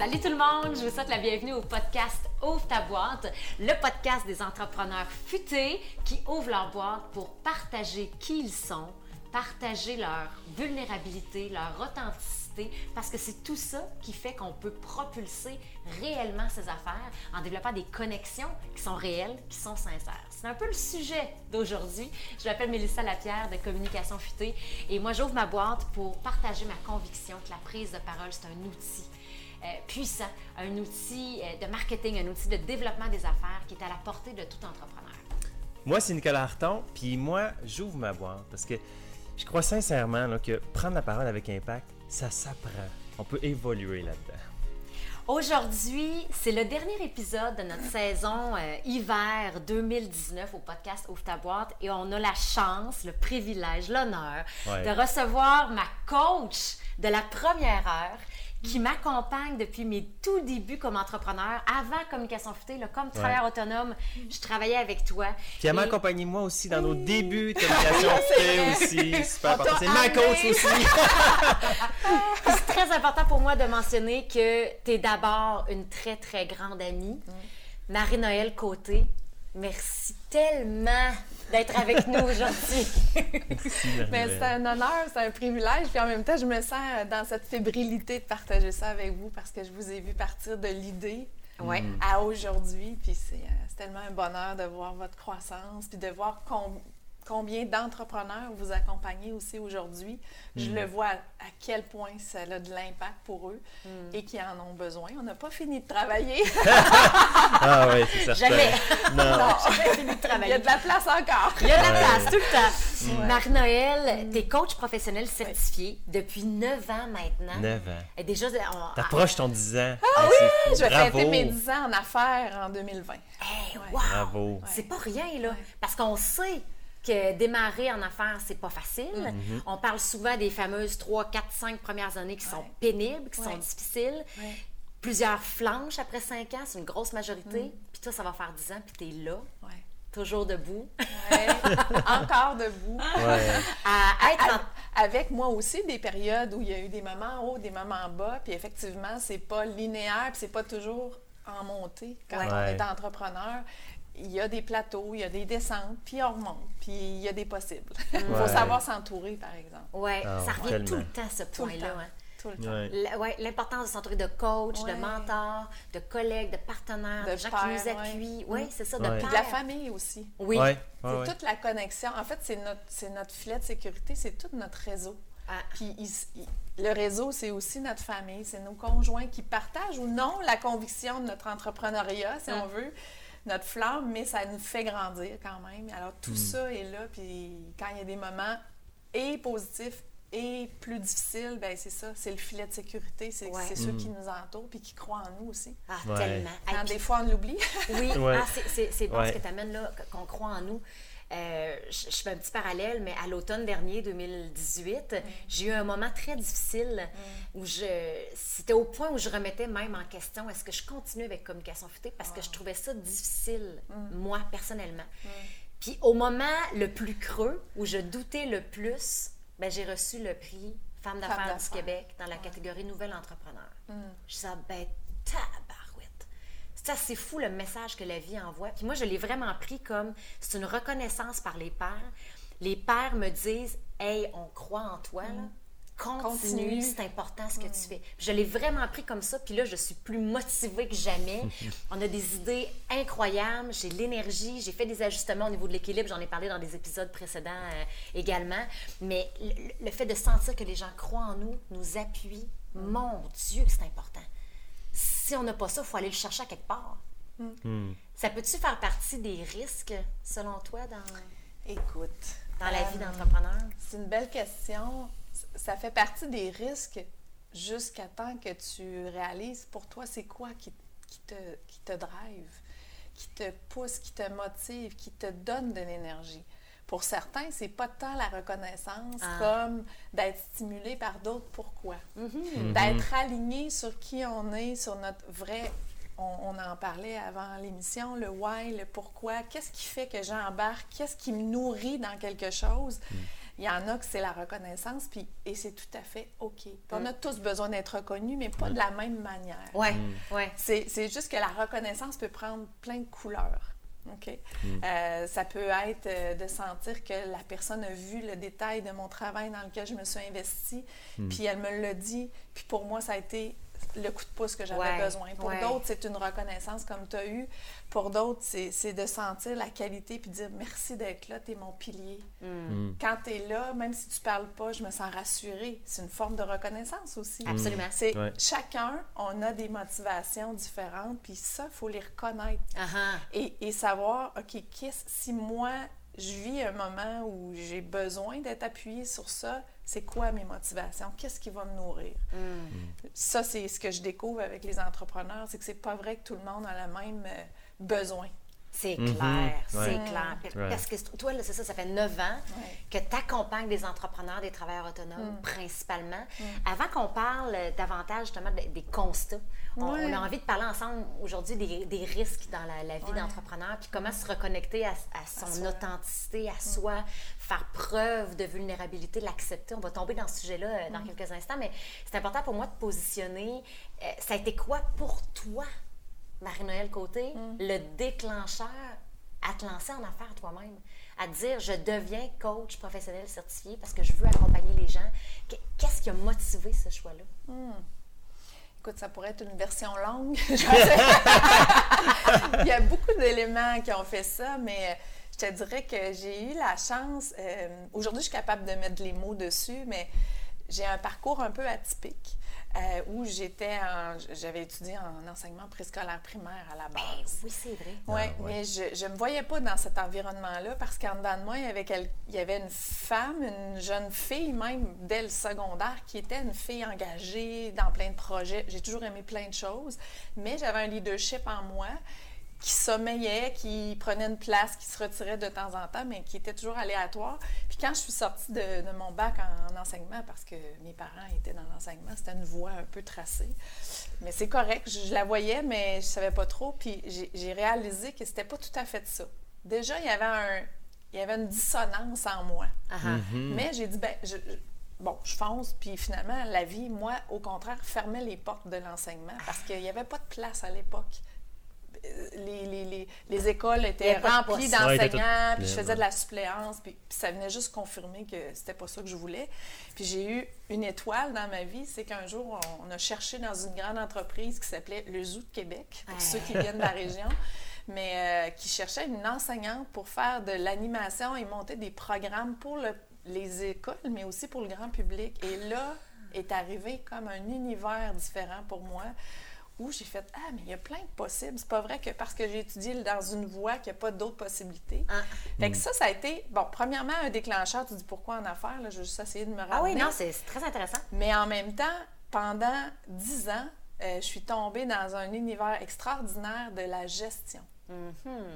Salut tout le monde, je vous souhaite la bienvenue au podcast Ouvre ta boîte, le podcast des entrepreneurs futés qui ouvrent leur boîte pour partager qui ils sont, partager leur vulnérabilité, leur authenticité, parce que c'est tout ça qui fait qu'on peut propulser réellement ses affaires en développant des connexions qui sont réelles, qui sont sincères. C'est un peu le sujet d'aujourd'hui. Je m'appelle Mélissa Lapierre de Communication Futée et moi j'ouvre ma boîte pour partager ma conviction que la prise de parole c'est un outil. Euh, puissant, un outil euh, de marketing, un outil de développement des affaires qui est à la portée de tout entrepreneur. Moi, c'est Nicolas Harton, puis moi, j'ouvre ma boîte parce que je crois sincèrement là, que prendre la parole avec impact, ça s'apprend. On peut évoluer là-dedans. Aujourd'hui, c'est le dernier épisode de notre saison euh, hiver 2019 au podcast Ouvre ta boîte et on a la chance, le privilège, l'honneur Ouais. de recevoir ma coach de la première heure qui m'accompagne depuis mes tout débuts comme entrepreneur, avant communication futée, là, comme travailleur autonome, je travaillais avec toi. Puis elle m'a accompagné moi aussi dans nos débuts de communication fait aussi. Super important. t'a C'est ma coach aussi. C'est très important pour moi de mentionner que tu es d'abord une très, très grande amie. Marie-Noël Côté, merci tellement d'être avec nous aujourd'hui. Marie-Noël. c'est un honneur, c'est un privilège. Puis en même temps, je me sens dans cette fébrilité de partager ça avec vous parce que je vous ai vu partir de l'idée ouais. à aujourd'hui. Puis c'est euh, c'est tellement un bonheur de voir votre croissance, puis de voir com- combien d'entrepreneurs vous accompagnez aussi aujourd'hui. Je le vois à quel point ça a de l'impact pour eux et qui en ont besoin. On n'a pas fini de travailler. Ah oui, c'est certain. Jamais. Non. Jamais fini de Il y travailler. a de la place encore. Il y a de la Ouais. place tout le temps. Ouais. Marie-Noël, tu es coach professionnel certifié depuis 9 ans maintenant. 9 ans. Et déjà, on... T'approches ton 10 ans. Ah Je vais Bravo. fêter mes 10 ans en affaires en 2020. Hey, Ouais. wow! Bravo. C'est pas rien, là. Ouais. Parce qu'on sait que démarrer en affaires, c'est pas facile. Mm-hmm. On parle souvent des fameuses 3, 4, 5 premières années qui sont pénibles, qui sont difficiles. Ouais. Plusieurs flanches après 5 ans, c'est une grosse majorité. Mm. Puis toi, ça va faire 10 ans, puis t'es là, Ouais. toujours debout, Ouais. encore debout. Ouais. à être en... À- Avec moi aussi des périodes où il y a eu des moments hauts, des moments bas, puis effectivement, c'est pas linéaire, puis c'est pas toujours en montée. Quand Ouais. on est entrepreneur, il y a des plateaux, il y a des descentes, puis on remonte, puis il y a des possibles. Il faut Ouais. savoir s'entourer, par exemple. Ouais, Ah, ça revient tellement. tout le temps, ce point-là. hein. Tout le temps. Ouais. L- ouais, L'importance de s'entourer de coachs, de Ouais. mentors, de collègues, de partenaires, de, De gens pairs, qui nous appuient. Oui, c'est ça, de Ouais. Puis de la famille aussi. Oui. Ouais. C'est toute la connexion. En fait, c'est notre, notre filet de sécurité, c'est tout notre réseau. Ah, Puis il il- le réseau, c'est aussi notre famille, c'est nos conjoints qui partagent ou non la conviction de notre entrepreneuriat, si Mm. on veut, notre flamme, mais ça nous fait grandir quand même. Alors tout ça est là, puis quand il y a des moments et positifs et plus difficiles, ben c'est ça, c'est le filet de sécurité, c'est Ouais. ceux qui nous entourent puis qui croient en nous aussi. ah, Ouais. tellement. Hey, Quand puis- des fois on l'oublie. Oui, Ouais. ah, c'est- c'est c'est bon Ouais. ce que tu amènes là, qu- qu'on croit en nous. Euh, je, fais un petit parallèle, mais à l'automne dernier, 2018, j'ai eu un moment très difficile où je. C'était au point où je remettais même en question est-ce que je continue avec Communication Futée? Parce que je trouvais ça difficile, moi, personnellement. Puis au moment le plus creux, où je doutais le plus, ben, j'ai reçu le prix Femme d'affaires du. Québec dans la catégorie Nouvelle Entrepreneur. Je disais, ben, tabarouette. C'est fou le message que la vie envoie. Puis moi, je l'ai vraiment pris comme c'est une reconnaissance par les pères. Les pères me disent, hey, on croit en toi, là. Continue, Continue. c'est important ce que tu fais. Je l'ai vraiment pris comme ça, puis là, je suis plus motivée que jamais. On a des idées incroyables, j'ai l'énergie, j'ai fait des ajustements au niveau de l'équilibre, j'en ai parlé dans des épisodes précédents euh, également. Mais le, le fait de sentir que les gens croient en nous, nous appuient, mon Dieu, c'est important. Si on n'a pas ça, il faut aller le chercher à quelque part. Hmm. Ça peut-tu faire partie des risques, selon toi, dans, Écoute. dans la euh, vie d'entrepreneur? C'est une belle question. Ça fait partie des risques jusqu'à temps que tu réalises pour toi c'est quoi qui, qui te, qui te drive, qui te pousse, qui te motive, qui te donne de l'énergie? Pour certains, c'est pas tant la reconnaissance Ah. comme d'être stimulé par d'autres pourquoi. Mhm. D'être aligné sur qui on est, sur notre vrai. On, on en parlait avant l'émission, le why, le pourquoi. Qu'est-ce qui fait que j'embarque? Qu'est-ce qui me nourrit dans quelque chose? Il y en a que c'est la reconnaissance, puis, et c'est tout à fait OK. On a tous besoin d'être reconnus, mais pas de la même manière. Ouais, ouais. C'est c'est juste que la reconnaissance peut prendre plein de couleurs. OK? Euh, ça peut être euh, de sentir que la personne a vu le détail de mon travail dans lequel je me suis investie, puis elle me l'a dit, puis pour moi, ça a été le coup de pouce que j'avais Ouais, besoin. Pour ouais. d'autres, c'est une reconnaissance comme tu as eu. Pour d'autres, c'est c'est de sentir la qualité puis dire merci d'être là, tu es mon pilier. Mm. Quand tu es là, même si tu parles pas, je me sens rassurée. C'est une forme de reconnaissance aussi. Absolument. C'est Ouais. chacun, on a des motivations différentes, puis ça, il faut les reconnaître ah. et, et savoir, OK, qu'est-ce, si moi, je vis un moment où j'ai besoin d'être appuyée sur ça, c'est quoi mes motivations? Qu'est-ce qui va me nourrir? Ça, c'est ce que je découvre avec les entrepreneurs, c'est que c'est pas vrai que tout le monde a le même euh, besoin. C'est Mhm. clair, c'est Ouais. clair. Parce que toi, là, c'est ça, ça fait neuf ans Ouais. que tu accompagnes des entrepreneurs, des travailleurs autonomes, principalement. Avant qu'on parle euh, davantage justement des, des constats, on, Ouais. on a envie de parler ensemble aujourd'hui des, des risques dans la, la vie Ouais. d'entrepreneur, puis comment se reconnecter à, à son authenticité, à soi, faire preuve de vulnérabilité, l'accepter. On va tomber dans ce sujet-là euh, dans quelques instants, mais c'est important pour moi de positionner. euh, ça a été quoi pour toi, Marie-Noël Côté, le déclencheur à te lancer en affaires toi-même, à te dire je deviens coach professionnel certifié parce que je veux accompagner les gens. Qu- Qu'est-ce qui a motivé ce choix-là? Écoute, ça pourrait être une version longue. Il y a beaucoup d'éléments qui ont fait ça, mais je te dirais que j'ai eu la chance. euh, Aujourd'hui, je suis capable de mettre les mots dessus, mais j'ai un parcours un peu atypique euh, où j'étais en- j'avais étudié en enseignement préscolaire primaire à la base. Ben oui, c'est vrai. Oui, Ah, ouais. mais je ne me voyais pas dans cet environnement-là parce qu'en dedans de moi, il y, avait quel- il y avait une femme, une jeune fille, même dès le secondaire, qui était une fille engagée dans plein de projets. J'ai toujours aimé plein de choses, mais j'avais un leadership en moi qui sommeillait, qui prenait une place, qui se retirait de temps en temps, mais qui était toujours aléatoire. Puis quand je suis sortie de, de mon bac en, en enseignement, parce que mes parents étaient dans l'enseignement, c'était une voie un peu tracée. Mais c'est correct, je, je la voyais, mais je savais pas trop. Puis j'ai réalisé que c'était pas tout à fait ça. Déjà, il y avait un, il y avait une dissonance en moi. Ah ah. Mais j'ai dit, ben, je, je- bon, je fonce, puis finalement, la vie, moi, au contraire, fermait les portes de l'enseignement parce qu'il n'y avait pas de place à l'époque. Les, les, les, les écoles étaient remplies d'enseignants, tout puis je faisais de la suppléance, puis, puis ça venait juste confirmer que c'était pas ça que je voulais. Puis j'ai eu une étoile dans ma vie, c'est qu'un jour, on, on a cherché dans une grande entreprise qui s'appelait le Zoo de Québec, pour Ouais. ceux qui viennent de la région, mais euh, qui cherchait une enseignante pour faire de l'animation et monter des programmes pour le- les écoles, mais aussi pour le grand public. Et là est arrivé comme un univers différent pour moi où j'ai fait Ah, mais il y a plein de possibles. C'est pas vrai que parce que j'ai étudié dans une voie qu'il n'y a pas d'autres possibilités. Ah. Fait que ça, ça a été, bon, premièrement, un déclencheur. Tu dis pourquoi en affaires? Là, je vais juste essayer de me ramener. Ah oui, non, c'est c'est très intéressant. Mais en même temps, pendant dix ans, euh, je suis tombée dans un univers extraordinaire de la gestion. Mhm.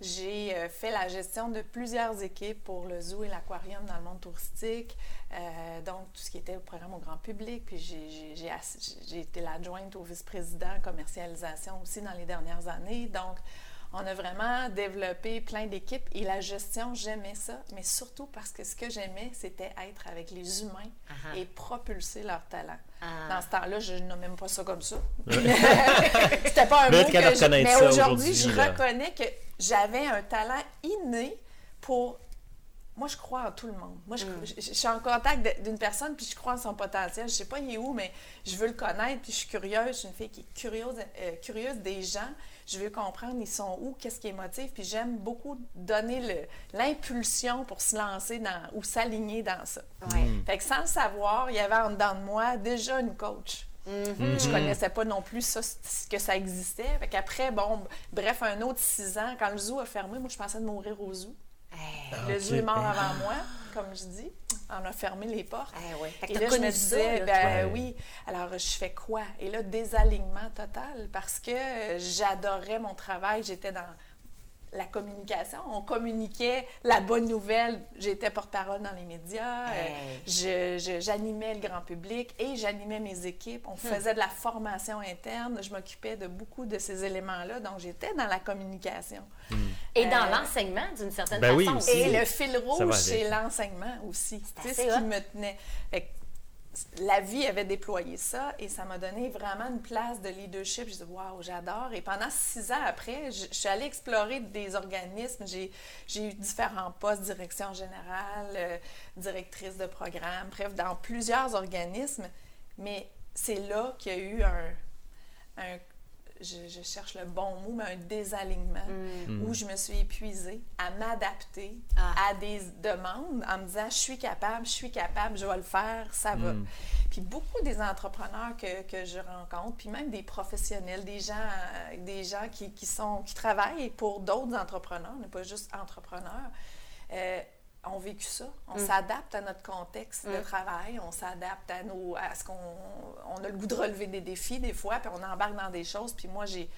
J'ai euh, fait la gestion de plusieurs équipes pour le zoo et l'aquarium dans le monde touristique, euh, donc tout ce qui était au programme au grand public. Puis j'ai- été l'adjointe au vice-président commercialisation aussi dans les dernières années. Donc, on a vraiment développé plein d'équipes et la gestion, j'aimais ça, mais surtout parce que ce que j'aimais, c'était être avec les humains Ah. et propulser leur talent. Ah. Dans ce temps-là, je nommais même pas ça comme ça. C'était pas un Mais mot que je... Mais aujourd'hui, je là. reconnais que j'avais un talent inné pour... Moi, je crois en tout le monde. Moi, je, Mm. je- je suis en contact d'une personne, puis je crois en son potentiel. Je sais pas il est où, mais je veux le connaître, puis je suis curieuse. Je suis une fille qui est curieuse, euh, curieuse des gens. Je veux comprendre ils sont où, qu'est-ce qui les motive, puis j'aime beaucoup donner le- l'impulsion pour se lancer dans, ou s'aligner dans ça. Ouais. Fait que sans le savoir, il y avait en dedans de moi déjà une coach. Mhm. Je connaissais pas non plus ça, que ça existait. Fait qu'après, bon, bref, un autre six ans, quand le zoo a fermé, moi, je pensais de mourir au zoo. Hey. Le ok. zoo est mort avant moi, comme je dis. On a fermé les portes. Eh Et là, je me ça, disais, là, ben oui, alors je fais quoi? Et là, désalignement total, parce que euh, j'adorais mon travail, j'étais dans... la communication. On communiquait la bonne nouvelle. J'étais porte-parole dans les médias. euh, Hey. J'animais le grand public et j'animais mes équipes. Hmm. On faisait de la formation interne. Je m'occupais de beaucoup de ces éléments-là. Donc, j'étais dans la communication. Et dans Euh, l'enseignement, d'une certaine ben façon aussi. Et le fil rouge, c'est l'enseignement aussi. Assez ce qui me tenait. Fait que la vie avait déployé ça et ça m'a donné vraiment une place de leadership. Je dis waouh, j'adore. Et pendant six ans après, je, suis allée explorer des organismes. J'ai, eu différents postes, direction générale, euh, directrice de programme, bref, dans plusieurs organismes. Mais c'est là qu'il y a eu un- je, je cherche le bon mot, mais un désalignement où je me suis épuisée à m'adapter Ah. à des demandes en me disant je suis capable, je suis capable, je vais le faire, ça va. Puis beaucoup des entrepreneurs que, que je rencontre, puis même des professionnels, des gens, euh, des gens qui, qui sont, qui travaillent pour d'autres entrepreneurs, on n'est pas juste entrepreneurs, euh, ont vécu ça. On s'adapte à notre contexte de travail, on s'adapte à, nos, à ce qu'on on a le goût de relever des défis des fois, puis on embarque dans des choses. Puis moi, j'ai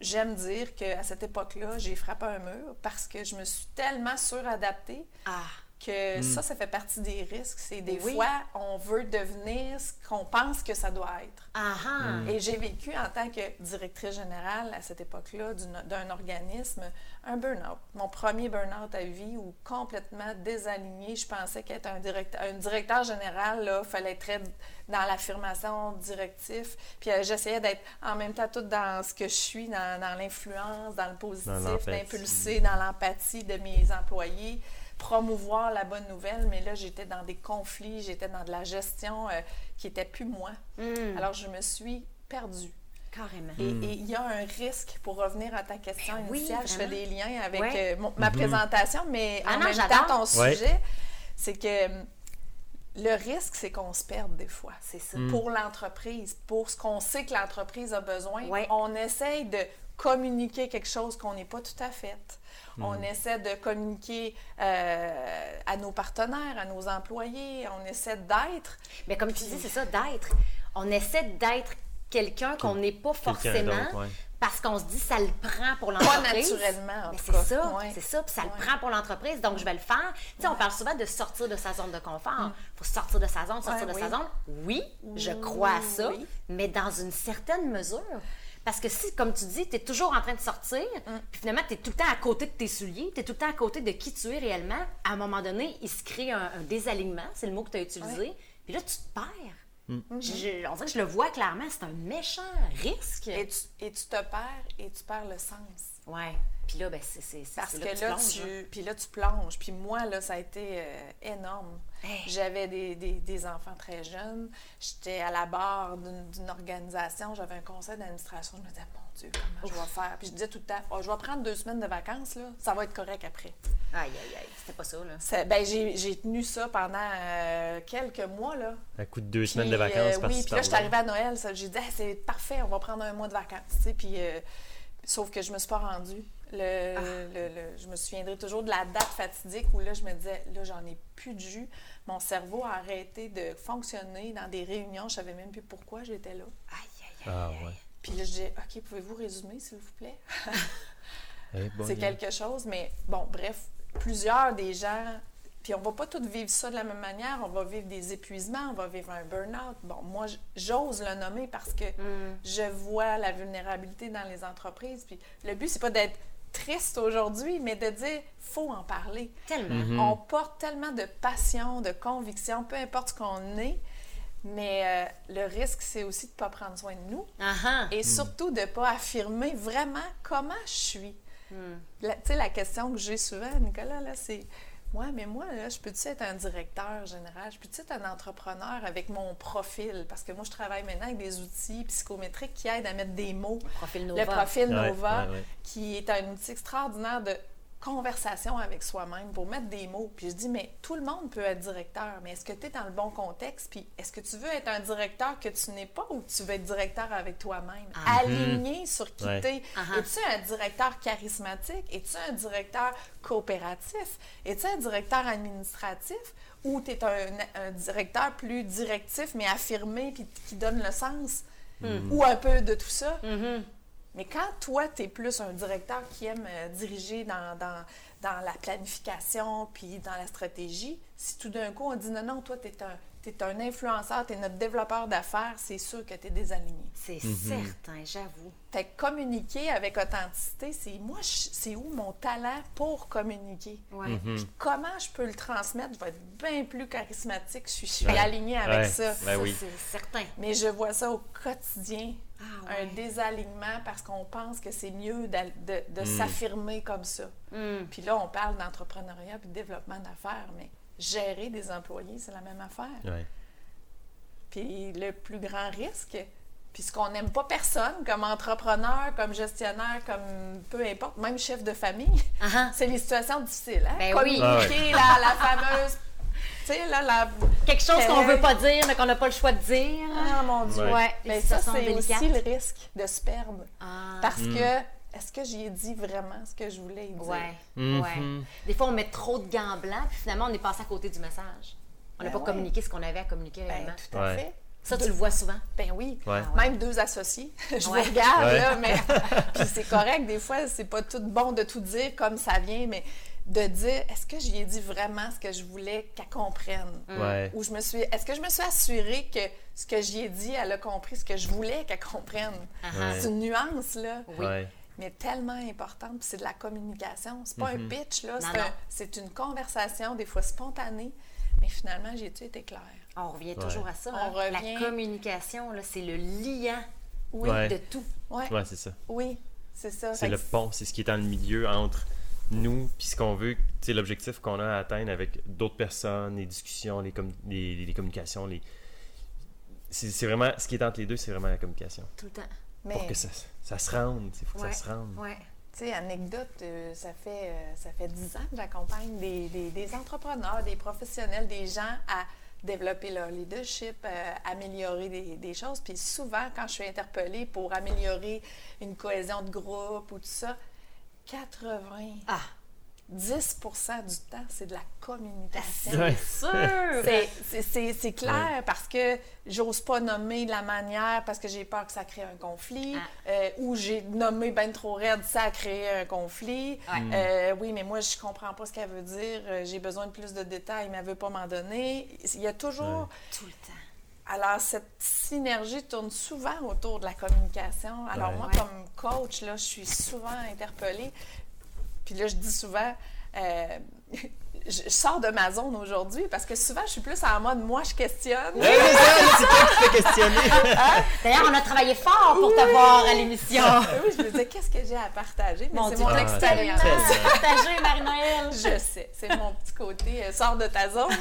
j'aime dire qu'à cette époque-là, j'ai frappé un mur parce que je me suis tellement suradaptée Ah, que ça, ça fait partie des risques. C'est des Oui. fois, on veut devenir ce qu'on pense que ça doit être. ah, ah. Et j'ai vécu en tant que directrice générale à cette époque-là d'un organisme un burn-out. Mon premier burn-out à vie où complètement désaligné, je pensais qu'être un directeur, un directeur général, il fallait être dans l'affirmation directif. Puis euh, j'essayais d'être en même temps tout dans ce que je suis, dans, dans l'influence, dans le positif, d'impulser, dans l'empathie de mes employés promouvoir la bonne nouvelle, mais là, j'étais dans des conflits, j'étais dans de la gestion euh, qui n'était plus moi. Hmm, Alors, je me suis perdue. carrément. Et et il y a un risque, pour revenir à ta question Ben oui, initiale, je fais des liens avec Ouais. euh, mon- ma présentation, mais Ah en non, même temps, ton Ouais. sujet, c'est que hum, le risque, c'est qu'on se perde des fois. C'est ça. Pour l'entreprise, pour ce qu'on sait que l'entreprise a besoin, Ouais. on essaye de communiquer quelque chose qu'on n'est pas tout à fait. On Hmm. essaie de communiquer euh, à nos partenaires, à nos employés, on essaie d'être. Mais comme tu dis, c'est ça, d'être. On essaie d'être quelqu'un qu'on n'est pas forcément ouais. parce qu'on se dit ça le prend pour Pas l'entreprise. naturellement, en Mais c'est ça, Ouais. c'est ça, puis ça le prend pour l'entreprise, donc je vais le faire. Tu sais, on parle souvent de sortir de sa zone de confort. Il faut sortir de sa zone, sortir Mm. Ouais, de sa oui. zone. Oui, je crois à ça, Oui. mais dans une certaine mesure. Parce que si, comme tu dis, tu es toujours en train de sortir, Mm. puis finalement, tu es tout le temps à côté de tes souliers, tu es tout le temps à côté de qui tu es réellement, à un moment donné, il se crée un, un désalignement, c'est le mot que tu as utilisé, puis là, tu te perds. Je- je- on dirait que je le vois clairement, c'est un méchant risque. Et tu, et tu te perds et tu perds le sens. Ouais. Puis là, ben, c'est Parce que là que là, tu plonges, hein. puis là, tu plonges. Puis moi, là, ça a été euh, énorme. Hey. J'avais des, des- des enfants très jeunes. J'étais à la barre d'une organisation. J'avais un conseil d'administration. Je me disais, mon Dieu, comment je vais faire? Puis je disais tout le temps, Oh, je vais prendre deux semaines de vacances, là. Ça va être correct après. Aïe, aïe, aïe. C'était pas ça, là. Ça- ben, j'ai j'ai tenu ça pendant euh, quelques mois, là. À coup de deux semaines de vacances euh, par Oui, puis là, je suis arrivée à Noël. J'ai dit, Ah, c'est parfait, on va prendre un mois de vacances. tu sais, Puis, euh, sauf que je me suis pas rendue. Le, Ah. le- le- je me souviendrai toujours de la date fatidique où là, je me disais, là, j'en ai plus de jus. Mon cerveau a arrêté de fonctionner dans des réunions. Je savais même plus pourquoi j'étais là. Aïe, aïe, aïe. Ah aïe. ouais. Puis là, je dis, OK, pouvez-vous résumer, s'il vous plaît? Eh, bon, c'est quelque chose, mais bon, bref, plusieurs des gens, puis on va pas tous vivre ça de la même manière, on va vivre des épuisements, on va vivre un burn-out. Bon, moi, j'ose le nommer parce que Mm. je vois la vulnérabilité dans les entreprises, puis le but, c'est pas d'être triste aujourd'hui, mais de dire, faut en parler. Tellement. Mhm. On porte tellement de passion, de conviction, peu importe ce qu'on est, mais euh, le risque, c'est aussi de ne pas prendre soin de nous Ah ah. et surtout de ne pas affirmer vraiment comment je suis. La- Tu sais, la question que j'ai souvent, Nicolas, là, c'est Ouais, mais moi, là, je peux-tu être un directeur général? Je peux-tu être un entrepreneur avec mon profil? Parce que moi, je travaille maintenant avec des outils psychométriques qui aident à mettre des mots. Profil Nova. Le profil Ouais, Nova, ouais, ouais. qui est un outil extraordinaire de conversation avec soi-même pour mettre des mots. Puis je dis, mais tout le monde peut être directeur, mais est-ce que tu es dans le bon contexte? Puis est-ce que tu veux être un directeur que tu n'es pas ou tu veux être directeur avec toi-même? Ah. Aligné sur qui Ouais. t'es. Ah-ha. Es-tu un directeur charismatique? Es-tu un directeur coopératif? Es-tu un directeur administratif? Ou tu es un, un directeur plus directif, mais affirmé, puis qui donne le sens? Ou un peu de tout ça? Mhm. Mais quand toi, tu es plus un directeur qui aime euh, diriger dans, dans, dans la planification puis dans la stratégie, si tout d'un coup on dit non, non, toi, tu es un, t'es un influenceur, tu es notre développeur d'affaires, c'est sûr que tu es désaligné. C'est certain, j'avoue. Fait que communiquer avec authenticité, c'est moi, c'est où mon talent pour communiquer? Ouais. Puis comment je peux le transmettre? Je vais être bien plus charismatique. Je suis, je suis Ouais. alignée avec Ouais. ça. Ben Ça, oui. C'est certain. Mais je vois ça au quotidien. Ah Un désalignement parce qu'on pense que c'est mieux de, de Mm. s'affirmer comme ça. Hum. Puis là, on parle d'entrepreneuriat puis de développement d'affaires, mais gérer des employés, c'est la même affaire. Ouais. Puis le plus grand risque, puisqu'on n'aime pas personne comme entrepreneur, comme gestionnaire, comme peu importe, même chef de famille, Ah ah. c'est les situations difficiles. Hein? Ben oui. La fameuse. Tu sais, là, la. Quelque chose qu'on veut pas dire, mais qu'on n'a pas le choix de dire. Ah, mon Dieu. Ouais. Ouais, Mais ça, c'est aussi le risque de se perdre. Ah. Parce que, est-ce que j'y ai dit vraiment ce que je voulais y dire? Ouais, Mhm. ouais. Des fois, on met trop de gants blancs, puis finalement, on est passé à côté du message. On n'a Ben pas ouais. communiqué ce qu'on avait à communiquer Ben, réellement. tout à Ouais. fait. Ça, tu le vois souvent. Ben oui. Ouais. Ah ouais. Même deux associés. Je Ouais. vous regarde, Ouais. là, mais. Puis c'est correct, des fois, c'est pas tout bon de tout dire comme ça vient, mais de dire est-ce que j'y ai dit vraiment ce que je voulais qu'elle comprenne? Ouais. Ou je me suis. Est-ce que je me suis assurée que ce que j'y ai dit, elle a compris ce que je voulais qu'elle comprenne? Ah. C'est une nuance, là. Oui. Ouais. mais tellement importante, puis c'est de la communication. C'est pas un pitch, là, c'est Non, un- non. c'est une conversation, des fois spontanée, mais finalement, j'ai-tu été claire? On revient toujours à ça. On hein. revient- La communication, là, c'est le Oui, Ouais. de tout. ouais, Ouais, c'est ça. oui, c'est ça. C'est Fait le pont, c'est ce qui est dans le milieu entre nous puis ce qu'on veut, sais, l'objectif qu'on a à atteindre avec d'autres personnes, les discussions, les, com- les, communications, les... C'est c'est vraiment, ce qui est entre les deux, c'est vraiment la communication. Tout le temps. Mais, Pour que ça, ça se rende, il faut que ça se rende. Ouais. tu sais, anecdote, euh, ça fait euh, ça fait 10 ans que j'accompagne des, des- des entrepreneurs, des professionnels, des gens à développer leur leadership, euh, améliorer des, des choses. Puis souvent, quand je suis interpellée pour améliorer une cohésion de groupe ou tout ça, 80, Ah, 10 du temps, c'est de la communication. Sûr! C'est- c'est- C'est clair parce que j'ose pas nommer de la manière parce que j'ai peur que ça crée un conflit Ah. euh, ou j'ai nommé ben trop raide, ça a créé un conflit. Ouais. Euh, oui, mais moi, je comprends pas ce qu'elle veut dire. Euh, J'ai besoin de plus de détails, mais elle veut pas m'en donner. Il y a toujours... Tout le temps. Alors, cette synergie tourne souvent autour de la communication. Alors, Ouais. moi, comme coach, là, je suis souvent interpellée. Puis là, je dis souvent, euh, je je sors de ma zone aujourd'hui parce que souvent, je suis plus en mode, moi, je questionne. Ouais, c'est ça, c'est toi qui fais questionner. D'ailleurs, on a travaillé fort pour t'avoir à l'émission. oui, je me disais, qu'est-ce que j'ai à partager? Mais Mon c'est mon Ah, expérience. Partagé, Marie-Noël. Je sais, c'est mon petit côté, euh, sors de ta zone.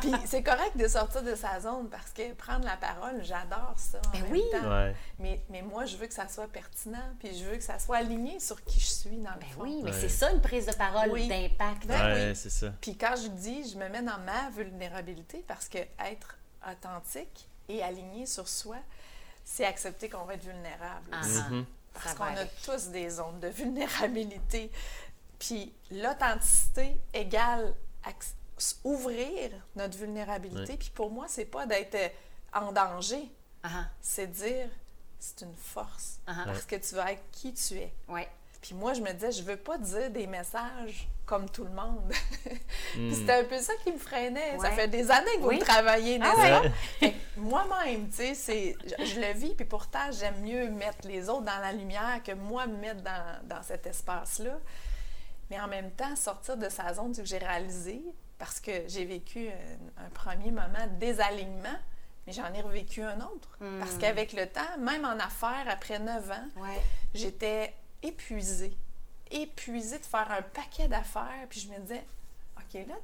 Puis c'est correct de sortir de sa zone parce que prendre la parole, j'adore ça. en Ben même oui. temps. Ouais. Mais, mais moi, je veux que ça soit pertinent, puis je veux que ça soit aligné sur qui je suis dans le Ben fond. oui, mais Ouais. c'est ça une prise de parole Oui. d'impact. Ben Ouais, oui. c'est ça. Puis quand je dis, je me mets dans ma vulnérabilité parce que être authentique et aligné sur soi, c'est accepter qu'on va être vulnérable. Ah, aussi. Mhm. Parce Ça qu'on a avec. tous des zones de vulnérabilité. Puis l'authenticité égale ac- ouvrir notre vulnérabilité. Puis pour moi, c'est pas d'être euh, en danger, Ah, ah. c'est dire c'est une force parce que tu vas être qui tu es. Ouais. Puis moi, je me disais, je veux pas dire des messages comme tout le monde. Puis Mm. c'était un peu ça qui me freinait. Ça fait des années que vous travaillez, Ah n'est-ce ouais. que Moi-même, tu sais, c'est- je, le vis, puis pourtant, j'aime mieux mettre les autres dans la lumière que moi me mettre dans, dans cet espace-là. Mais en même temps, sortir de sa zone, c'est que j'ai réalisé, parce que j'ai vécu un, un premier moment de désalignement, mais j'en ai revécu un autre. Mm. Parce qu'avec le temps, même en affaires, après neuf ans, Ouais. j'étais épuisée. Épuisée de faire un paquet d'affaires. Puis je me disais, OK, là,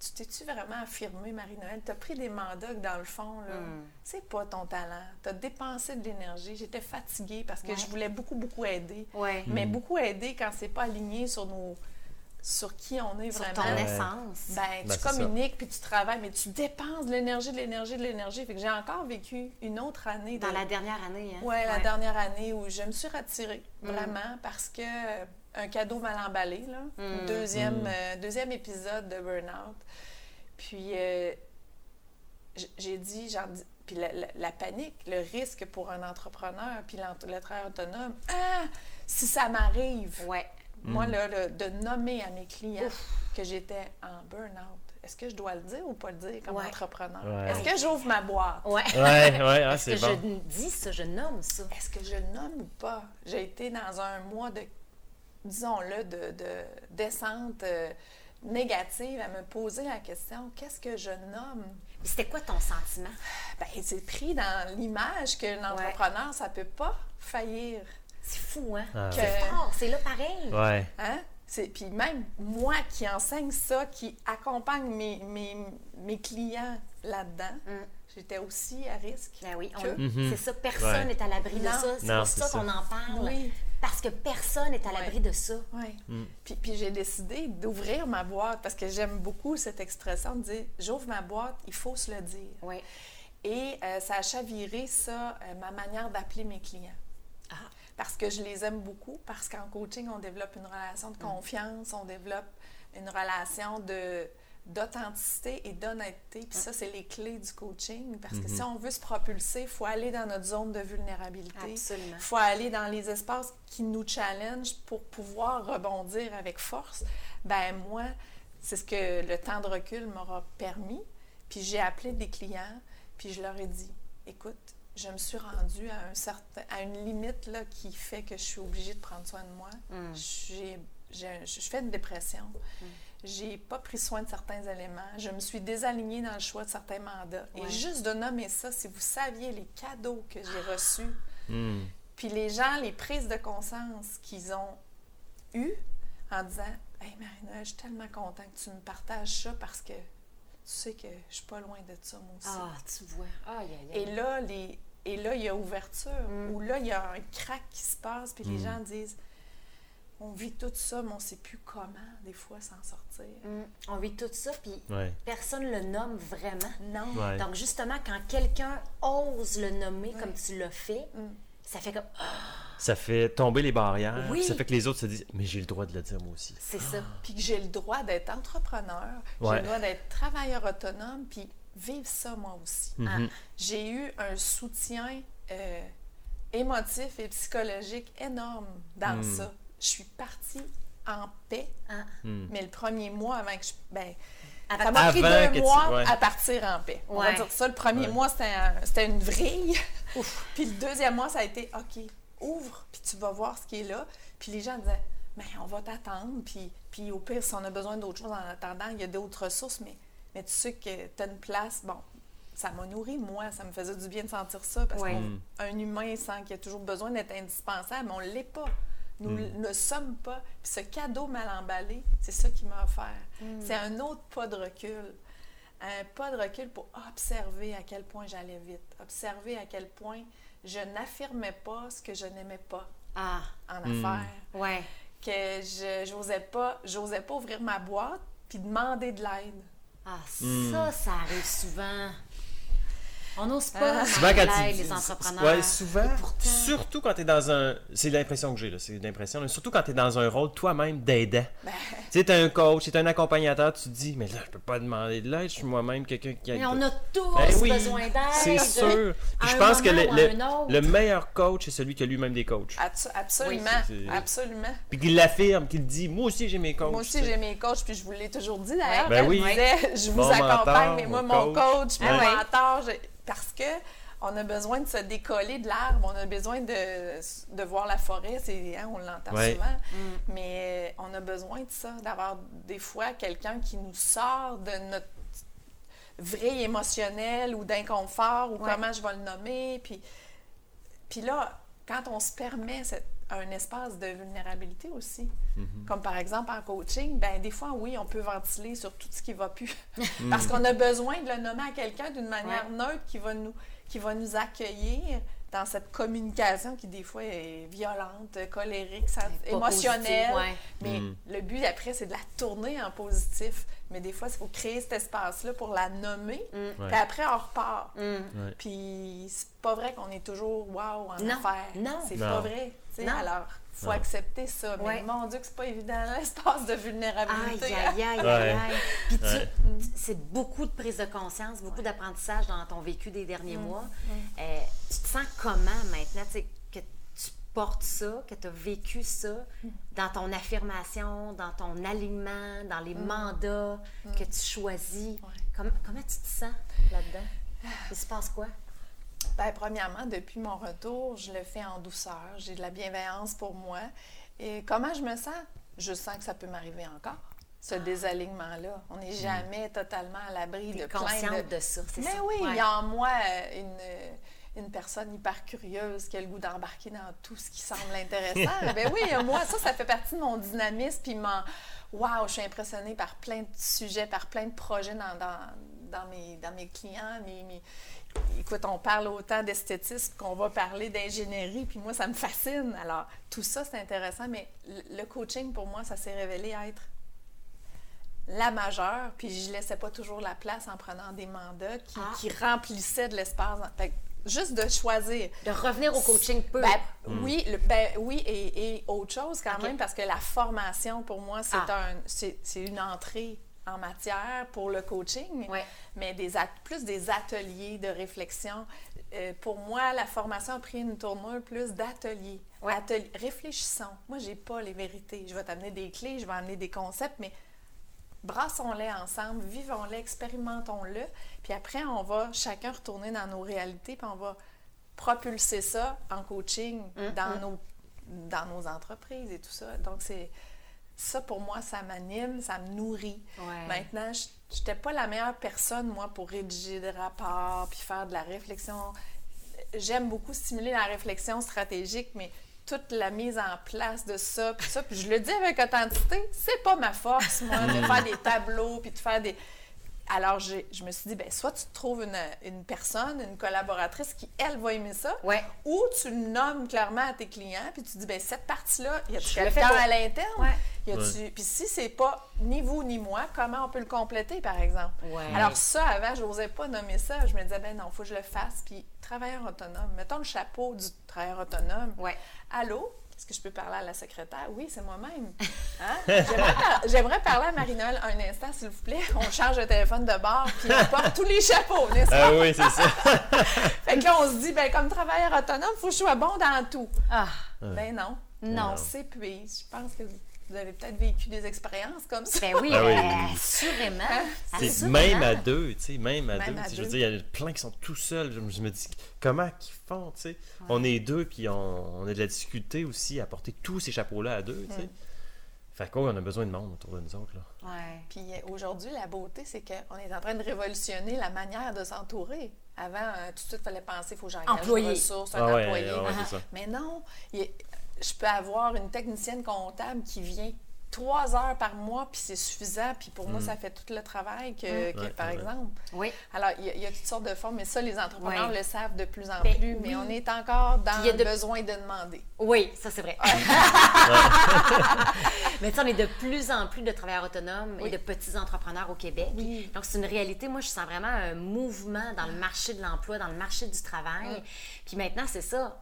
tu t'es-tu vraiment affirmée, Marie-Noël? Tu as pris des mandats que, dans le fond, là, Mm. c'est pas ton talent. Tu as dépensé de l'énergie. J'étais fatiguée parce que Ouais. je voulais beaucoup, beaucoup aider. Ouais. Mais beaucoup aider quand c'est pas aligné sur nos sur qui on est Sur vraiment. ton Ouais. essence. Ben, tu Ben, communiques puis tu travailles, mais tu dépenses de l'énergie, de l'énergie, de l'énergie. Fait que j'ai encore vécu une autre année de, Dans la dernière année. Hein? oui, la dernière année où je me suis retirée, Mm. vraiment, parce que euh, un cadeau mal emballé, là. Mm. Deuxième, Mm. euh, deuxième épisode de Burnout. Puis, euh, j'ai dit, genre, puis la, la- la panique, le risque pour un entrepreneur, puis le travail autonome. Ah, si ça m'arrive, Ouais. Moi, là, le- de nommer à mes clients que j'étais en burn-out, est-ce que je dois le dire ou pas le dire comme Ouais. entrepreneur? Ouais. Est-ce que j'ouvre ma boîte? Ouais. Ouais, ouais, ah, Est-ce que bon. je dis ça, je nomme ça? Est-ce que je le nomme ou pas? J'ai été dans un mois de, disons-le, de, de descente euh, négative à me poser la question, qu'est-ce que je nomme? C'était quoi ton sentiment? Ben, c'est pris dans l'image que l'entrepreneur, ça peut pas faillir. C'est fou, hein? Ah. C'est Que- fort, c'est là pareil. Ouais. Hein? C'est- Puis même moi qui enseigne ça, qui accompagne mes, mes, mes clients là-dedans, Mm. j'étais aussi à risque. Ben oui, on- Que- Mhm. c'est ça, personne Ouais. n'est à l'abri de ça. C'est Non, pour c'est ça ça. qu'on en parle. Oui. Parce que personne n'est à Ouais. l'abri de ça. Oui. Mm. Puis, puis j'ai décidé d'ouvrir ma boîte parce que j'aime beaucoup cette expression de dire j'ouvre ma boîte, il faut se le dire. Oui. Et euh, ça a chaviré ça, euh, ma manière d'appeler mes clients. Parce que je les aime beaucoup, parce qu'en coaching, on développe une relation de confiance, on développe une relation de d'authenticité et d'honnêteté. Puis ça, c'est les clés du coaching. Parce que si on veut se propulser, il faut aller dans notre zone de vulnérabilité. Absolument. Il faut aller dans les espaces qui nous challengent pour pouvoir rebondir avec force. Ben moi, c'est ce que le temps de recul m'aura permis. Puis j'ai appelé des clients, puis je leur ai dit, écoute, je me suis rendue à, un certain, à une limite là, qui fait que je suis obligée de prendre soin de moi. Mm. J'ai- je fais une dépression. J'ai pas pris soin de certains éléments. Je me suis désalignée dans le choix de certains mandats. Ouais. Et juste de nommer ça, si vous saviez les cadeaux que j'ai reçus, Mm. puis les gens, les prises de conscience qu'ils ont eues en disant Hey Marina, je suis tellement content que tu me partages ça parce que sais que je suis pas loin de ça, moi aussi. Ah, tu vois. Aïe, aïe, aïe. Et là, les, et là, il y a ouverture, Mm. où là, il y a un crack qui se passe, puis les Mm. gens disent On vit tout ça, mais on sait plus comment, des fois, s'en sortir. Mm. On vit tout ça, puis Ouais. personne le nomme vraiment. Non. Ouais. Donc, justement, quand quelqu'un ose le nommer comme tu l'as fait, Mm. Ça fait comme Ah, Ça fait tomber les barrières. Oui. Ça fait que les autres se disent Mais j'ai le droit de le dire moi aussi. c'est ça. Puis que j'ai le droit d'être entrepreneur, j'ai Ouais. le droit d'être travailleur autonome, puis vivre ça, moi aussi. Mhm. j'ai eu un soutien euh, émotif et psychologique énorme dans Mm. ça. Je suis partie en paix, Ah. Mm. mais le premier mois avant que je... Ben, ça m'a pris deux tu- mois ouais. à partir en paix. On va dire ça. Le premier Ouais. mois, c'était un- c'était une vrille. puis le deuxième mois, ça a été OK, ouvre, puis tu vas voir ce qui est là. Puis les gens disaient Mais on va t'attendre. Puis, puis au pire, si on a besoin d'autres choses en attendant, il y a d'autres ressources. Mais, mais tu sais que tu as une place. Bon, ça m'a nourri, moi. Ça me faisait du bien de sentir ça. Parce Ouais. Mm. qu'un humain sent qu'il a toujours besoin d'être indispensable, mais on ne l'est pas. Nous Mm. ne sommes pas. Puis ce cadeau mal emballé, c'est ça qui m'a offert. Mm. C'est un autre pas de recul. Un pas de recul pour observer à quel point j'allais vite. Observer à quel point je n'affirmais pas ce que je n'aimais pas Ah, en Mm. affaires. ouais. Que je n'osais pas, j'osais pas ouvrir ma boîte puis demander de l'aide. Ah, Mm. ça, ça arrive souvent. On n'ose pas Ah. Souvent, quand tu les entrepreneurs. Ouais, souvent. Pourtant- Surtout quand tu es dans un. C'est l'impression que j'ai, là. C'est l'impression. là. Surtout quand tu es dans un rôle toi-même d'aidant. Ben, Tu sais, t'es un coach, t'es un accompagnateur, tu te dis, mais là, je peux pas demander de l'aide, je suis moi-même quelqu'un qui Mais on a tous Ben oui, besoin d'aide. C'est sûr. Je pense que le, meilleur coach, c'est celui qui a lui-même des coachs. abso- absolument, Oui, c'est- absolument. Puis qu'il l'affirme, qu'il dit, moi aussi j'ai mes coachs. Moi aussi, tu j'ai mes coachs, puis je vous l'ai toujours dit d'ailleurs. Ben oui. je disais, je vous Mon accompagne, mentor, mais moi, mon coach, mon Ah mentor, parce que on a besoin de se décoller de l'arbre, on a besoin de, de voir la forêt, c'est, hein, on l'entend Ouais. souvent, Mm. mais on a besoin de ça, d'avoir des fois quelqu'un qui nous sort de notre vrille émotionnelle ou d'inconfort ou Ouais. comment je vais le nommer, puis, puis là, quand on se permet cette- un espace de vulnérabilité aussi, Mhm. comme par exemple en coaching, ben des fois, oui, on peut ventiler sur tout ce qui va plus. Parce qu'on a besoin de le nommer à quelqu'un d'une manière neutre qui va, nous, qui va nous accueillir dans cette communication qui, des fois, est violente, colérique, émotionnelle. positif, ouais. Mais Mm. le but, après, c'est de la tourner en positif. Mais des fois, il faut créer cet espace-là pour la nommer. Mm. Ouais. Puis après, on repart. Mm. Ouais. Puis c'est pas vrai qu'on est toujours wow en Non, affaires. non. C'est pas vrai. Sais. Non. Alors, il faut accepter ça. Mais Ouais. mon Dieu, que c'est pas évident, l'espace de Aïe, vulnérabilité. aïe, aïe, aïe, Ouais. aïe. Puis tu- Ouais. c'est beaucoup de prise de conscience, beaucoup d'apprentissage dans ton vécu des derniers Mm. mois. Euh, tu te sens comment maintenant, que tu portes ça, que tu as vécu ça Mm. dans ton affirmation, dans ton alignement, dans les Mm. mandats que tu choisis? Ouais. Comment, comment tu te sens là-dedans? Il se passe quoi? Ben, premièrement, depuis mon retour, je le fais en douceur. J'ai de la bienveillance pour moi. Et comment je me sens? Je sens que ça peut m'arriver encore, ce désalignement-là. On n'est jamais totalement à l'abri de plein de... de ça, c'est Mais ça? oui, Ouais. il y a en moi une, une personne hyper curieuse qui a le goût d'embarquer dans tout ce qui semble intéressant. ben oui, moi, ça, ça fait partie de mon dynamisme. Puis mon... Wow, je suis impressionnée par plein de sujets, par plein de projets dans, dans, dans mes, dans mes clients. Mes, mes- Écoute, on parle autant d'esthétisme qu'on va parler d'ingénierie, puis moi, ça me fascine. Alors, tout ça, c'est intéressant, mais le coaching, pour moi, ça s'est révélé être la majeure, puis je laissais pas toujours la place en prenant des mandats qui, Ah. qui remplissaient de l'espace. Juste de choisir. De revenir au coaching peu. Ben, oui, le- ben, oui et, et autre chose quand même, parce que la formation, pour moi, c'est Ah. un, une entrée en matière pour le coaching, Ouais. mais des at- plus des ateliers de réflexion. Euh, pour moi, la formation a pris une tournure plus d'ateliers. Ouais. Ateliers- Réfléchissons. Moi, j'ai pas les vérités. Je vais t'amener des clés, je vais amener des concepts, mais brassons-les ensemble, vivons-les, expérimentons-le, puis après, on va chacun retourner dans nos réalités, puis on va propulser ça en coaching dans, nos, dans nos entreprises et tout ça. Donc, c'est ça, pour moi, ça m'anime, ça me nourrit. Ouais. Maintenant, je n'étais pas la meilleure personne, moi, pour rédiger des rapports, puis faire de la réflexion. J'aime beaucoup stimuler la réflexion stratégique, mais toute la mise en place de ça, puis ça, puis je le dis avec authenticité, c'est pas ma force, moi, de faire des tableaux, puis de faire des... Alors, j'ai- je me suis dit, ben soit tu trouves une, une personne, une collaboratrice qui, elle, va aimer ça, Ouais. ou tu le nommes clairement à tes clients, puis tu dis, ben cette partie-là, y a-tu quelqu'un à l'interne? Ouais. Y a-tu... Puis si c'est pas ni vous ni moi, comment on peut le compléter, par exemple? Ouais. Alors ça, avant, je n'osais pas nommer ça. Je me disais, ben non, il faut que je le fasse. Puis travailleur autonome, mettons le chapeau du travailleur autonome. Ouais. Allô? Est-ce que je peux parler à la secrétaire? Oui, c'est moi-même. Hein? J'aimerais, par- j'aimerais parler à Marie-Noël un instant, s'il vous plaît. On change le téléphone de bord, puis on porte tous les chapeaux, n'est-ce pas? Ah oui, c'est ça. Fait que là, on se dit, ben comme travailleur autonome, il faut que je sois bon dans tout. Ah, Ben non. non. On s'épuise. Je pense que vous avez peut-être vécu des expériences comme ça. Ben oui, Ah oui. euh, assurément. Même à deux, tu sais, même à Même deux. à Je veux dire, il y a plein qui sont tout seuls. Je, je me dis, comment qu'ils font, tu sais? On est deux, puis on, on a de la difficulté aussi à porter tous ces chapeaux-là à deux, tu sais. Fait quoi, on a besoin de monde autour de nous autres, là. Ouais. Puis euh, aujourd'hui, la beauté, c'est qu'on est en train de révolutionner la manière de s'entourer. Avant, euh, tout de suite, il fallait penser, il faut que j'engage Employé. une ressource, un Ah ouais, employé. ouais, ouais, c'est ça. Mais non, il je peux avoir une technicienne comptable qui vient trois heures par mois, puis c'est suffisant, puis pour moi, ça fait tout le travail que, que, Ouais, par ouais. exemple. Oui. Alors, il y, a, il y a toutes sortes de formes, mais ça, les entrepreneurs Ouais. le savent de plus en Ben, plus, mais oui. on est encore dans il y a le de- besoin de demander. Oui, ça c'est vrai. Mais tu sais, on est de plus en plus de travailleurs autonomes Oui. et de petits entrepreneurs au Québec. Oui. Donc c'est une réalité. Moi, je sens vraiment un mouvement dans le marché de l'emploi, dans le marché du travail. Puis maintenant, c'est ça.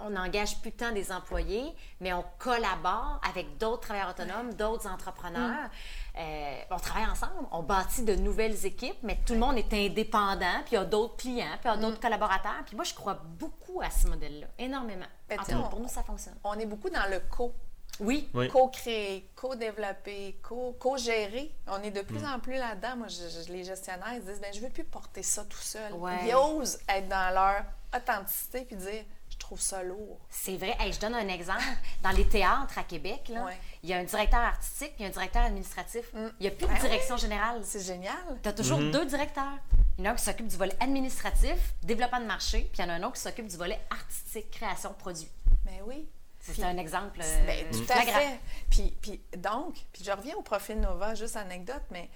On n'engage plus tant des employés, mais on collabore avec d'autres travailleurs autonomes, d'autres entrepreneurs. Euh, on travaille ensemble, on bâtit de nouvelles équipes, mais tout le monde est indépendant, puis il y a d'autres clients, puis il y a d'autres collaborateurs. Puis moi, je crois beaucoup à ce modèle-là, énormément. Ben, En tout cas, pour nous, ça fonctionne. On est beaucoup dans le co. Oui. Oui. co-créer, co-développer, co- co-gérer. On est de plus en plus là-dedans. Moi, je- je- les gestionnaires ils disent ben, je ne veux plus porter ça tout seul. Ouais. Ils osent être dans leur authenticité puis dire je trouve ça lourd. C'est vrai. Hey, je donne un exemple. Dans les théâtres à Québec, là, Ouais. il y a un directeur artistique et un directeur administratif. Il n'y a plus de Ben direction générale. C'est génial. Tu as toujours deux directeurs. Il y en a un qui s'occupe du volet administratif, développement de marché, puis il y en a un autre qui s'occupe du volet artistique, création, produit. Mais oui. C'est un exemple. euh, Ben, tout à flagrant. fait. Puis, puis donc, puis je reviens au profil Nova, juste anecdote, mais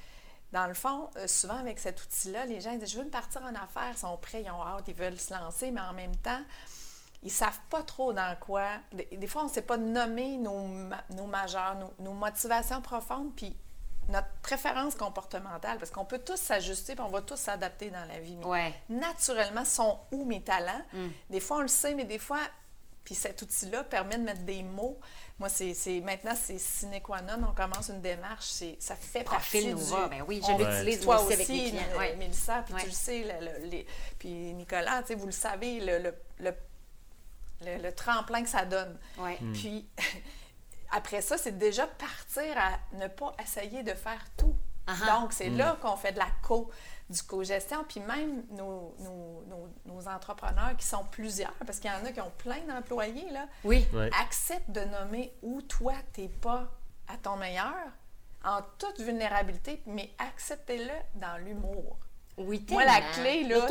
dans le fond, euh, souvent avec cet outil-là, les gens disent Je veux me partir en affaires, ils sont prêts, ils ont hâte, ils veulent se lancer, mais en même temps, ils savent pas trop dans quoi. Des, des fois, on ne sait pas nommer nos, nos majeurs, nos, nos motivations profondes, puis notre préférence comportementale, parce qu'on peut tous s'ajuster, puis on va tous s'adapter dans la vie. Mais Ouais. naturellement, sont où mes talents? Des fois, on le sait, mais des fois, Puis cet outil-là permet de mettre des mots. Moi, c'est c'est- maintenant, c'est sine qua non. On commence une démarche. c'est- Ça fait Profil partie Nova, du... ben oui, je l'utilise Toi aussi, aussi avec mes clients. Ouais. Mélissa, puis Ouais. tu le sais, le- le- les- puis Nicolas, tu sais, vous le savez, le, le, le, le- le tremplin que ça donne. Ouais. Puis après ça, c'est déjà partir à ne pas essayer de faire tout. Ah-ha. Donc, c'est là qu'on fait de la co, du co-gestion. Puis même nos, nos, nos- nos entrepreneurs qui sont plusieurs, parce qu'il y en a qui ont plein d'employés, là, Oui. Acceptent de nommer où toi, tu n'es pas à ton meilleur, en toute vulnérabilité, mais acceptez-le dans l'humour. Oui, Moi, la clé, là.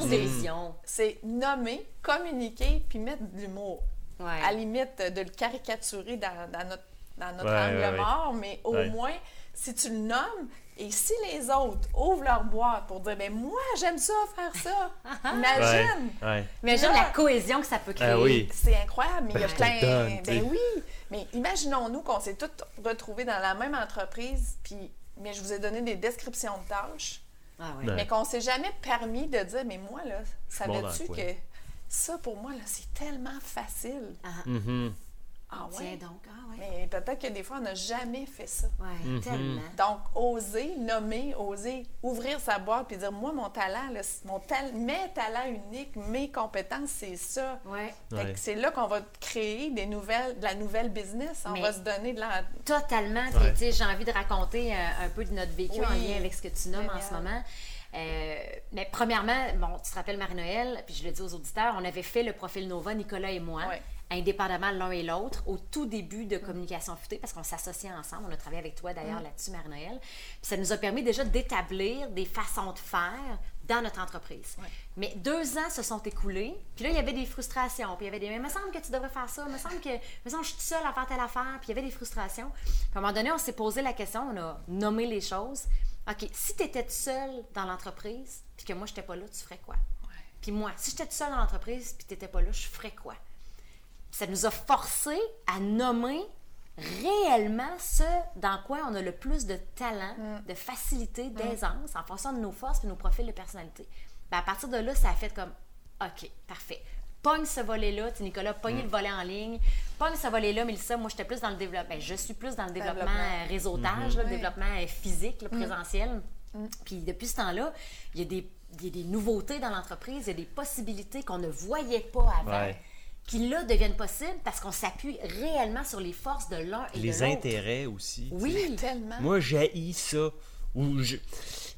C'est nommer, communiquer, puis mettre de l'humour Ouais. à la limite de le caricaturer dans, dans notre, dans notre Ouais, angle ouais, ouais. mort, mais au Ouais. moins, si tu le nommes, et si les autres ouvrent leur boîte pour dire, ben moi, j'aime ça, faire ça, imagine! Ouais. Imagine Là- la cohésion que ça peut créer. Ah oui. C'est incroyable, mais il y a Ben, plein. donne, ben oui, mais imaginons-nous qu'on s'est tous retrouvés dans la même entreprise, puis mais je vous ai donné des descriptions de tâches, Ah oui. Ouais. mais qu'on s'est jamais permis de dire, mais moi, là, savais-tu que ça, pour moi, là, c'est tellement facile. Ah, Mhm. Ah Tiens ouais? donc. Ah ouais. Mais peut-être que des fois, on n'a jamais fait ça. Ouais, Mhm. tellement. Donc, oser nommer, oser ouvrir sa boîte puis dire moi, mon talent, là, mon tal- mes talents uniques, mes compétences, c'est ça. Ouais. Fait Ouais. que c'est là qu'on va créer des nouvelles, de la nouvelle business. On Mais- va se donner de la. Totalement. Ouais. tu sais, j'ai envie de raconter euh, un peu de notre vécu Oui. en lien avec ce que tu nommes en ce moment. Euh, mais premièrement, bon, tu te rappelles Marie-Noël, puis je le dis aux auditeurs, on avait fait le profil Nova, Nicolas et moi, Ouais. Indépendamment l'un et l'autre, au tout début de Communication Futée, parce qu'on s'associait ensemble. On a travaillé avec toi d'ailleurs là-dessus, Marie-Noël. Puis ça nous a permis déjà d'établir des façons de faire dans notre entreprise. Ouais. Mais deux ans se sont écoulés, puis là, il y avait des frustrations, puis il y avait des. Mais il me semble que tu devrais faire ça, il me semble que. Me semble je suis seule à faire telle affaire, puis il y avait des frustrations. Puis à un moment donné, on s'est posé la question, on a nommé les choses. OK, si tu étais seule dans l'entreprise, puis que moi, je n'étais pas là, tu ferais quoi? Puis moi, si j'étais seule dans l'entreprise, puis tu n'étais pas là, je ferais quoi? Ça nous a forcé à nommer réellement ce dans quoi on a le plus de talent, de facilité, d'aisance, en fonction de nos forces et nos profils de personnalité. Ben, à partir de là, ça a fait comme OK, parfait. Pogne ce volet-là, tu Nicolas, pogne le volet en ligne. Pogne ce volet-là, Mélissa, moi, j'étais plus dans le développement. ben, je suis plus dans le développement, Développement. euh, réseautage, là, le Oui. développement euh, physique, le présentiel. Puis depuis ce temps-là, il y, a des, il y a des nouveautés dans l'entreprise, il y a des possibilités qu'on ne voyait pas avant. Ouais. Qui là deviennent possibles parce qu'on s'appuie réellement sur les forces de l'un et de Les l'autre. intérêts aussi. Oui. Tellement. Moi, j'haïs ça. Ou je-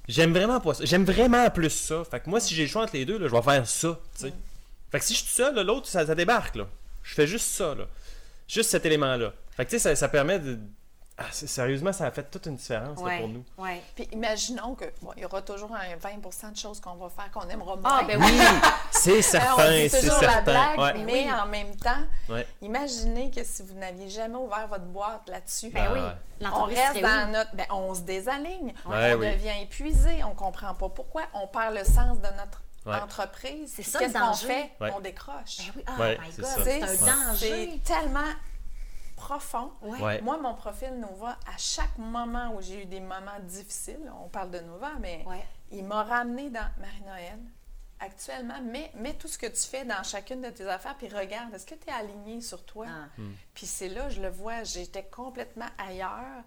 J'aime vraiment pas ça. J'aime vraiment plus ça. Fait que moi, si j'ai le choix entre les deux, là, je vais faire ça. sais. Fait que si je suis tout seul, l'autre, ça, ça débarque. Là. Je fais juste ça. Là. Juste cet élément-là. Fait que tu sais, ça, ça permet de. Ah, sérieusement, ça a fait toute une différence là, pour nous. ouais. Puis imaginons que bon, il y aura toujours un 20% de choses qu'on va faire qu'on aimera moins. Ah, ben oui. C'est Euh, certain, on dit c'est toujours la certain. blague, Ouais. mais Oui. en même temps, Ouais. imaginez que si vous n'aviez jamais ouvert votre boîte là-dessus, Ben Ah, oui. on reste dans notre. Ben, on se désaligne, Ouais, on oui. devient épuisé, on comprend pas pourquoi, on perd le sens de notre Ouais. entreprise. C'est ça, Qu'est-ce qu'on danger. fait? Ouais. On décroche. Ben oui. Oh Ouais, my c'est un danger. C'est tellement profond. Ouais. Ouais. Moi, mon profil Nova, à chaque moment où j'ai eu des moments difficiles, on parle de Nova, mais Ouais. il m'a ramené dans Marie-Noël. Actuellement, mets, mets tout ce que tu fais dans chacune de tes affaires, puis regarde, est-ce que tu es aligné sur toi? Ah. Puis c'est là, je le vois, j'étais complètement ailleurs.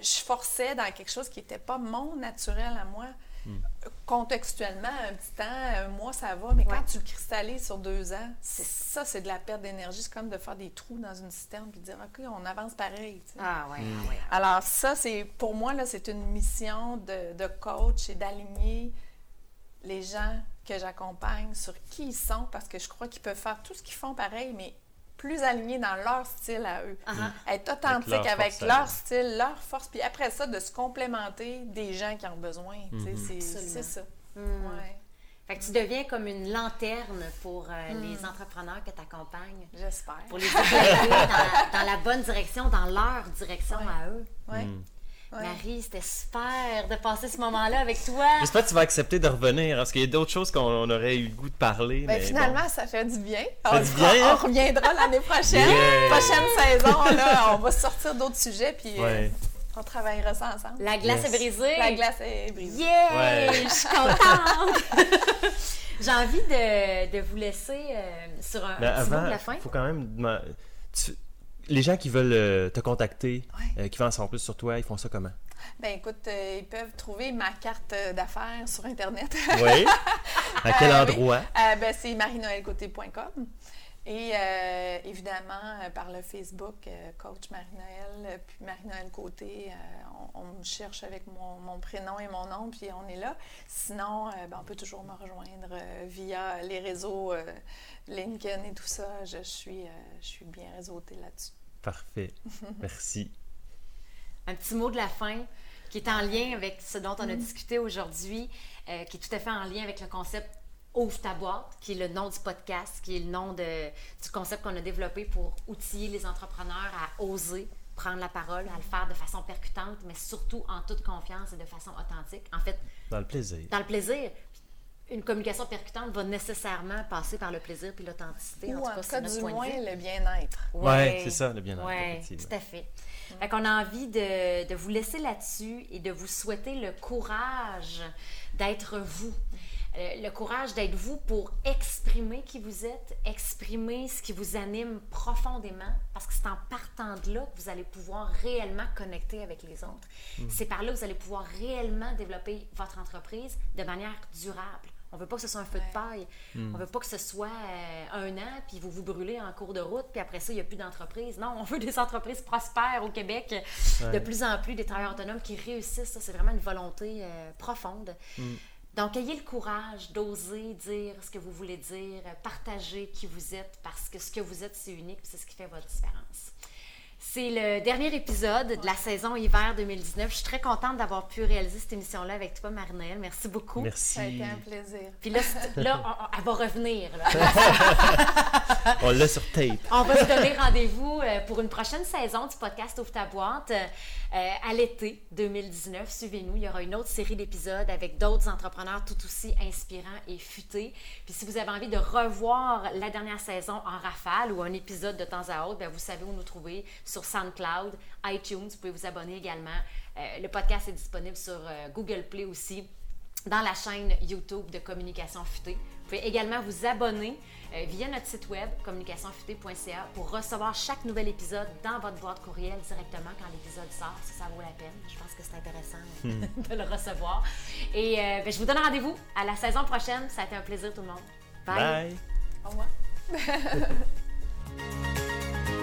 Je forçais dans quelque chose qui n'était pas mon naturel à moi. Contextuellement, un petit temps, un mois, ça va, mais Ouais. quand tu le cristallises sur deux ans, c'est ça, c'est de la perte d'énergie. C'est comme de faire des trous dans une citerne puis de dire, OK, on avance pareil. tu sais. Ah ouais, ouais. Alors ça, c'est pour moi, là, c'est une mission de, de coach et d'aligner les gens que j'accompagne sur qui ils sont parce que je crois qu'ils peuvent faire tout ce qu'ils font pareil, mais plus alignés dans leur style à eux. Ah, Être authentique Avec leur avec, force à leur eux. style, leur force, puis après ça, de se complémenter des gens qui en ont besoin. tu sais, c'est- ça. Hmm. Ouais, Fait que tu deviens comme une lanterne pour euh, les entrepreneurs que tu accompagnes. j'espère. Pour les éclairer dans, dans la bonne direction, dans leur direction Ouais. à eux. Ouais. Hmm. Ouais. Marie, c'était super de passer ce moment-là avec toi. J'espère que tu vas accepter de revenir, parce qu'il y a d'autres choses qu'on on aurait eu le goût de parler. Ben, mais finalement, ça fait du bien. fait on, du fera- bien, hein? on reviendra l'année prochaine. Yeah. Prochaine saison, là, on va sortir d'autres sujets, puis euh, on travaillera ça ensemble. La glace Yes. est brisée. La glace est brisée. Yeah! Ouais. Je suis contente! J'ai envie de, de vous laisser euh, sur un, un petit mot avant, de la fin. faut quand même tu- Les gens qui veulent euh, te contacter, Ouais. euh, qui veulent en savoir plus sur toi, ils font ça comment? Ben écoute, euh, ils peuvent trouver ma carte d'affaires sur Internet. Oui. À quel Euh, oui. endroit? Euh, ben, c'est marienoëlgauthier.com. Et évidemment, par le Facebook, Coach Marie-Noël, euh, puis Marie-Noël Côté, on, on me cherche avec mon, mon prénom et mon nom, puis on est là. Sinon, ben, on peut toujours me rejoindre via les réseaux LinkedIn et tout ça. Je suis, euh, je suis bien réseautée là-dessus. Parfait. Merci. Un petit mot de la fin qui est en lien avec ce dont on a discuté aujourd'hui, euh, qui est tout à fait en lien avec le concept Ouvre ta boîte, qui est le nom du podcast, qui est le nom de- du concept qu'on a développé pour outiller les entrepreneurs à oser prendre la parole, à le faire de façon percutante, mais surtout en toute confiance et de façon authentique. En fait, Dans le plaisir. dans le plaisir. Une communication percutante va nécessairement passer par le plaisir puis l'authenticité. Ou en tout cas, cas, notre du point de moins, vue. le bien-être. Ouais, c'est ça, le bien-être, Oui, tout à fait. Fait qu'on a envie de, de vous laisser là-dessus et de vous souhaiter le courage d'être vous. Euh, Le courage d'être vous pour exprimer qui vous êtes, exprimer ce qui vous anime profondément, parce que c'est en partant de là que vous allez pouvoir réellement connecter avec les autres. C'est par là que vous allez pouvoir réellement développer votre entreprise de manière durable. On veut pas que ce soit un feu de paille. On veut pas que ce soit euh, un an, puis vous vous brûlez en cours de route, puis après ça, il n'y a plus d'entreprise. Non, on veut des entreprises prospères au Québec, de plus en plus des travailleurs autonomes qui réussissent. Ça, c'est vraiment une volonté euh, profonde. Donc, ayez le courage d'oser dire ce que vous voulez dire, euh, partager qui vous êtes, parce que ce que vous êtes, c'est unique, puis c'est ce qui fait votre différence. C'est le dernier épisode de la saison hiver 2019. Je suis très contente d'avoir pu réaliser cette émission-là avec toi, Marie-Noël. Merci beaucoup. Merci. Ça a été un plaisir. Puis là, là on- on- elle va revenir. là. On l'a sur tape. On va se donner rendez-vous euh, pour une prochaine saison du podcast Ouvre ta boîte euh, à l'été 2019. Suivez-nous, il y aura une autre série d'épisodes avec d'autres entrepreneurs tout aussi inspirants et futés. Puis si vous avez envie de revoir la dernière saison en rafale ou un épisode de temps à autre, ben, vous savez où nous trouver sur SoundCloud, iTunes. Vous pouvez vous abonner également. Euh, le podcast est disponible sur euh, Google Play aussi dans la chaîne YouTube de Communication Futée. Vous pouvez également vous abonner euh, via notre site web communicationfutée.ca pour recevoir chaque nouvel épisode dans votre boîte courriel directement quand l'épisode sort. Ça, ça vaut la peine. Je pense que c'est intéressant euh, de le recevoir. Et euh, ben, je vous donne rendez-vous à la saison prochaine. Ça a été un plaisir tout le monde. Bye. Au revoir.